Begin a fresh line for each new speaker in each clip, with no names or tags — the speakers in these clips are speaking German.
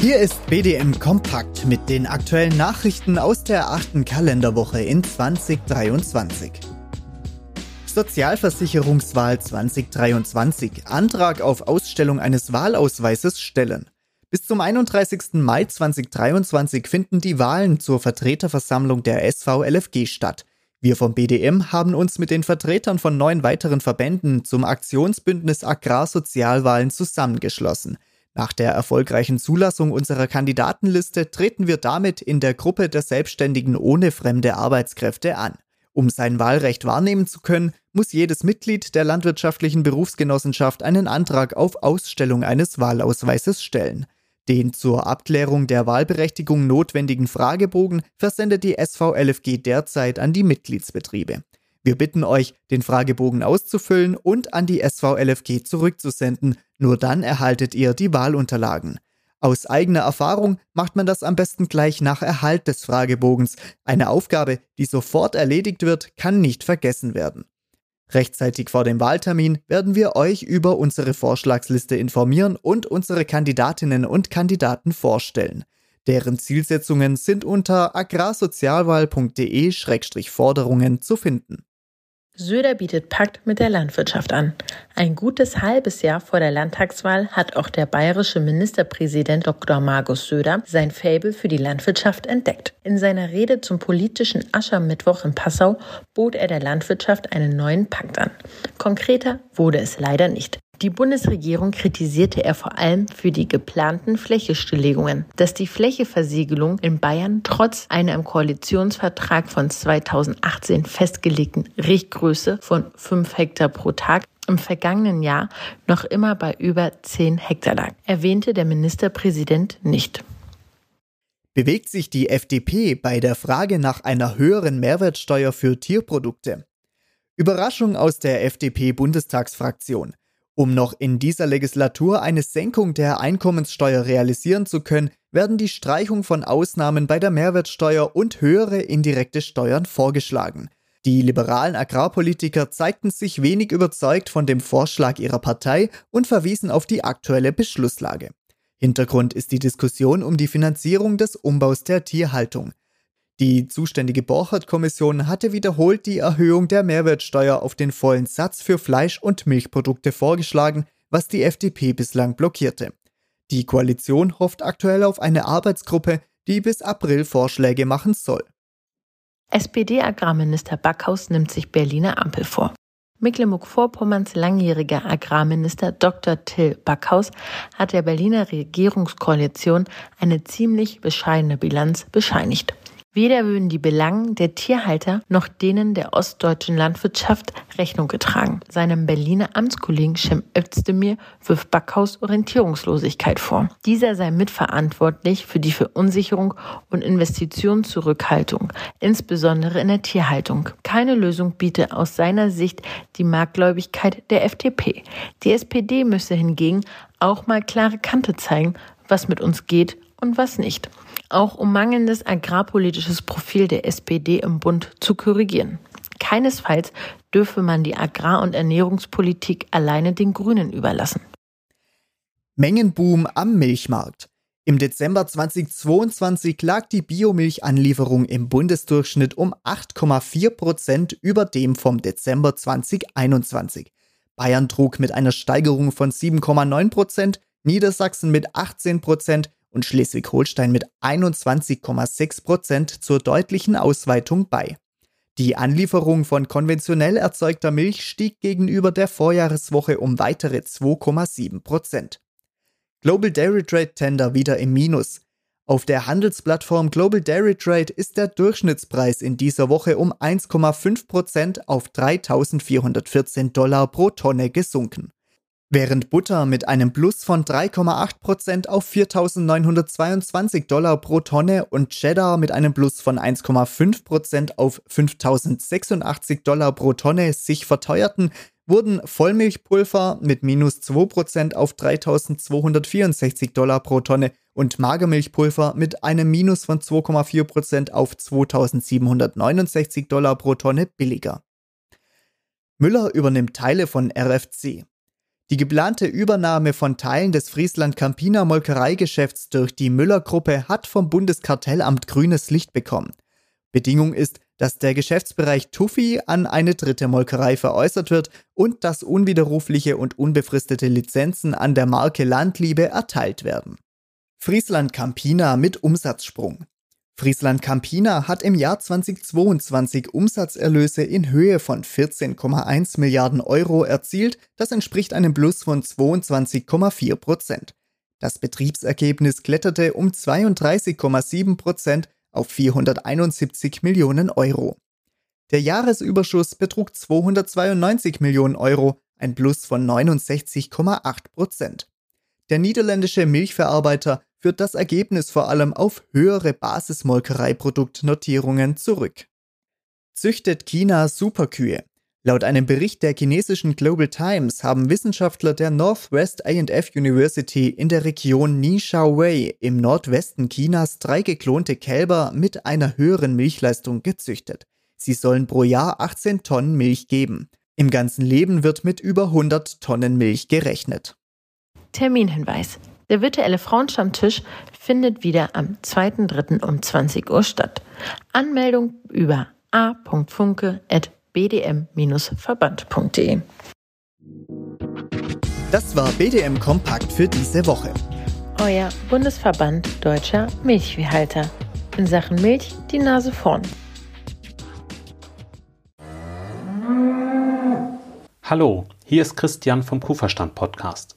Hier ist BDM Kompakt mit den aktuellen Nachrichten aus der achten Kalenderwoche in 2023. Sozialversicherungswahl 2023. Antrag auf Ausstellung eines Wahlausweises stellen. Bis zum 31. Mai 2023 finden die Wahlen zur Vertreterversammlung der SVLFG statt. Wir vom BDM haben uns mit den Vertretern von neun weiteren Verbänden zum Aktionsbündnis Agrarsozialwahlen zusammengeschlossen. Nach der erfolgreichen Zulassung unserer Kandidatenliste treten wir damit in der Gruppe der Selbstständigen ohne fremde Arbeitskräfte an. Um sein Wahlrecht wahrnehmen zu können, muss jedes Mitglied der landwirtschaftlichen Berufsgenossenschaft einen Antrag auf Ausstellung eines Wahlausweises stellen. Den zur Abklärung der Wahlberechtigung notwendigen Fragebogen versendet die SVLFG derzeit an die Mitgliedsbetriebe. Wir bitten euch, den Fragebogen auszufüllen und an die SVLFG zurückzusenden, nur dann erhaltet ihr die Wahlunterlagen. Aus eigener Erfahrung macht man das am besten gleich nach Erhalt des Fragebogens. Eine Aufgabe, die sofort erledigt wird, kann nicht vergessen werden. Rechtzeitig vor dem Wahltermin werden wir euch über unsere Vorschlagsliste informieren und unsere Kandidatinnen und Kandidaten vorstellen. Deren Zielsetzungen sind unter agrarsozialwahl.de-forderungen zu finden.
Söder bietet Pakt mit der Landwirtschaft an. Ein gutes halbes Jahr vor der Landtagswahl hat auch der bayerische Ministerpräsident Dr. Markus Söder sein Faible für die Landwirtschaft entdeckt. In seiner Rede zum politischen Aschermittwoch in Passau bot er der Landwirtschaft einen neuen Pakt an. Konkreter wurde es leider nicht. Die Bundesregierung kritisierte er vor allem für die geplanten Flächestilllegungen, dass die Flächeversiegelung in Bayern trotz einer im Koalitionsvertrag von 2018 festgelegten Richtgröße von 5 Hektar pro Tag im vergangenen Jahr noch immer bei über 10 Hektar lag, erwähnte der Ministerpräsident nicht.
Bewegt sich die FDP bei der Frage nach einer höheren Mehrwertsteuer für Tierprodukte? Überraschung aus der FDP-Bundestagsfraktion. Um noch in dieser Legislatur eine Senkung der Einkommenssteuer realisieren zu können, werden die Streichung von Ausnahmen bei der Mehrwertsteuer und höhere indirekte Steuern vorgeschlagen. Die liberalen Agrarpolitiker zeigten sich wenig überzeugt von dem Vorschlag ihrer Partei und verwiesen auf die aktuelle Beschlusslage. Hintergrund ist die Diskussion um die Finanzierung des Umbaus der Tierhaltung. Die zuständige Borchert-Kommission hatte wiederholt die Erhöhung der Mehrwertsteuer auf den vollen Satz für Fleisch- und Milchprodukte vorgeschlagen, was die FDP bislang blockierte. Die Koalition hofft aktuell auf eine Arbeitsgruppe, die bis April Vorschläge machen soll.
SPD-Agrarminister Backhaus nimmt sich Berliner Ampel vor. Mecklenburg-Vorpommerns langjähriger Agrarminister Dr. Till Backhaus hat der Berliner Regierungskoalition eine ziemlich bescheidene Bilanz bescheinigt. Weder würden die Belangen der Tierhalter noch denen der ostdeutschen Landwirtschaft Rechnung getragen. Seinem Berliner Amtskollegen Cem Özdemir wirft Backhaus Orientierungslosigkeit vor. Dieser sei mitverantwortlich für die Verunsicherung und Investitionszurückhaltung, insbesondere in der Tierhaltung. Keine Lösung biete aus seiner Sicht die Marktgläubigkeit der FDP. Die SPD müsse hingegen auch mal klare Kante zeigen, was mit uns geht und was nicht auch um mangelndes agrarpolitisches Profil der SPD im Bund zu korrigieren. Keinesfalls dürfe man die Agrar- und Ernährungspolitik alleine den Grünen überlassen.
Mengenboom am Milchmarkt. Im Dezember 2022 lag die Biomilchanlieferung im Bundesdurchschnitt um 8,4 Prozent über dem vom Dezember 2021. Bayern trug mit einer Steigerung von 7,9 Prozent, Niedersachsen mit 18 Prozent und Schleswig-Holstein mit 21,6 Prozent zur deutlichen Ausweitung bei. Die Anlieferung von konventionell erzeugter Milch stieg gegenüber der Vorjahreswoche um weitere 2,7 Prozent. Global Dairy Trade Tender wieder im Minus. Auf der Handelsplattform Global Dairy Trade ist der Durchschnittspreis in dieser Woche um 1,5 Prozent auf 3.414 Dollar pro Tonne gesunken. Während Butter mit einem Plus von 3,8% auf 4.922 Dollar pro Tonne und Cheddar mit einem Plus von 1,5% auf 5.086 Dollar pro Tonne sich verteuerten, wurden Vollmilchpulver mit minus 2% auf 3.264 Dollar pro Tonne und Magermilchpulver mit einem Minus von 2,4% auf 2.769 Dollar pro Tonne billiger. Müller übernimmt Teile von RFC. Die geplante Übernahme von Teilen des Friesland Campina Molkereigeschäfts durch die Müller-Gruppe hat vom Bundeskartellamt grünes Licht bekommen. Bedingung ist, dass der Geschäftsbereich Tuffy an eine dritte Molkerei veräußert wird und dass unwiderrufliche und unbefristete Lizenzen an der Marke Landliebe erteilt werden. Friesland Campina mit Umsatzsprung. Friesland Campina hat im Jahr 2022 Umsatzerlöse in Höhe von 14,1 Milliarden Euro erzielt. Das entspricht einem Plus von 22,4 Prozent. Das Betriebsergebnis kletterte um 32,7 Prozent auf 471 Millionen Euro. Der Jahresüberschuss betrug 292 Millionen Euro, ein Plus von 69,8 Prozent. Der niederländische Milchverarbeiter führt das Ergebnis vor allem auf höhere Basismolkereiproduktnotierungen zurück. Züchtet China Superkühe? Laut einem Bericht der chinesischen Global Times haben Wissenschaftler der Northwest A&F University in der Region Nishaowei im Nordwesten Chinas drei geklonte Kälber mit einer höheren Milchleistung gezüchtet. Sie sollen pro Jahr 18 Tonnen Milch geben. Im ganzen Leben wird mit über 100 Tonnen Milch gerechnet.
Terminhinweis. Der virtuelle Frauenstammtisch findet wieder am 2.3. um 20 Uhr statt. Anmeldung über a.funke.bdm-verband.de.
Das war BDM Kompakt für diese Woche.
Euer Bundesverband Deutscher Milchviehhalter. In Sachen Milch die Nase vorn.
Hallo, hier ist Christian vom Kuhverstand Podcast.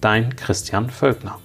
Dein Christian Völkner.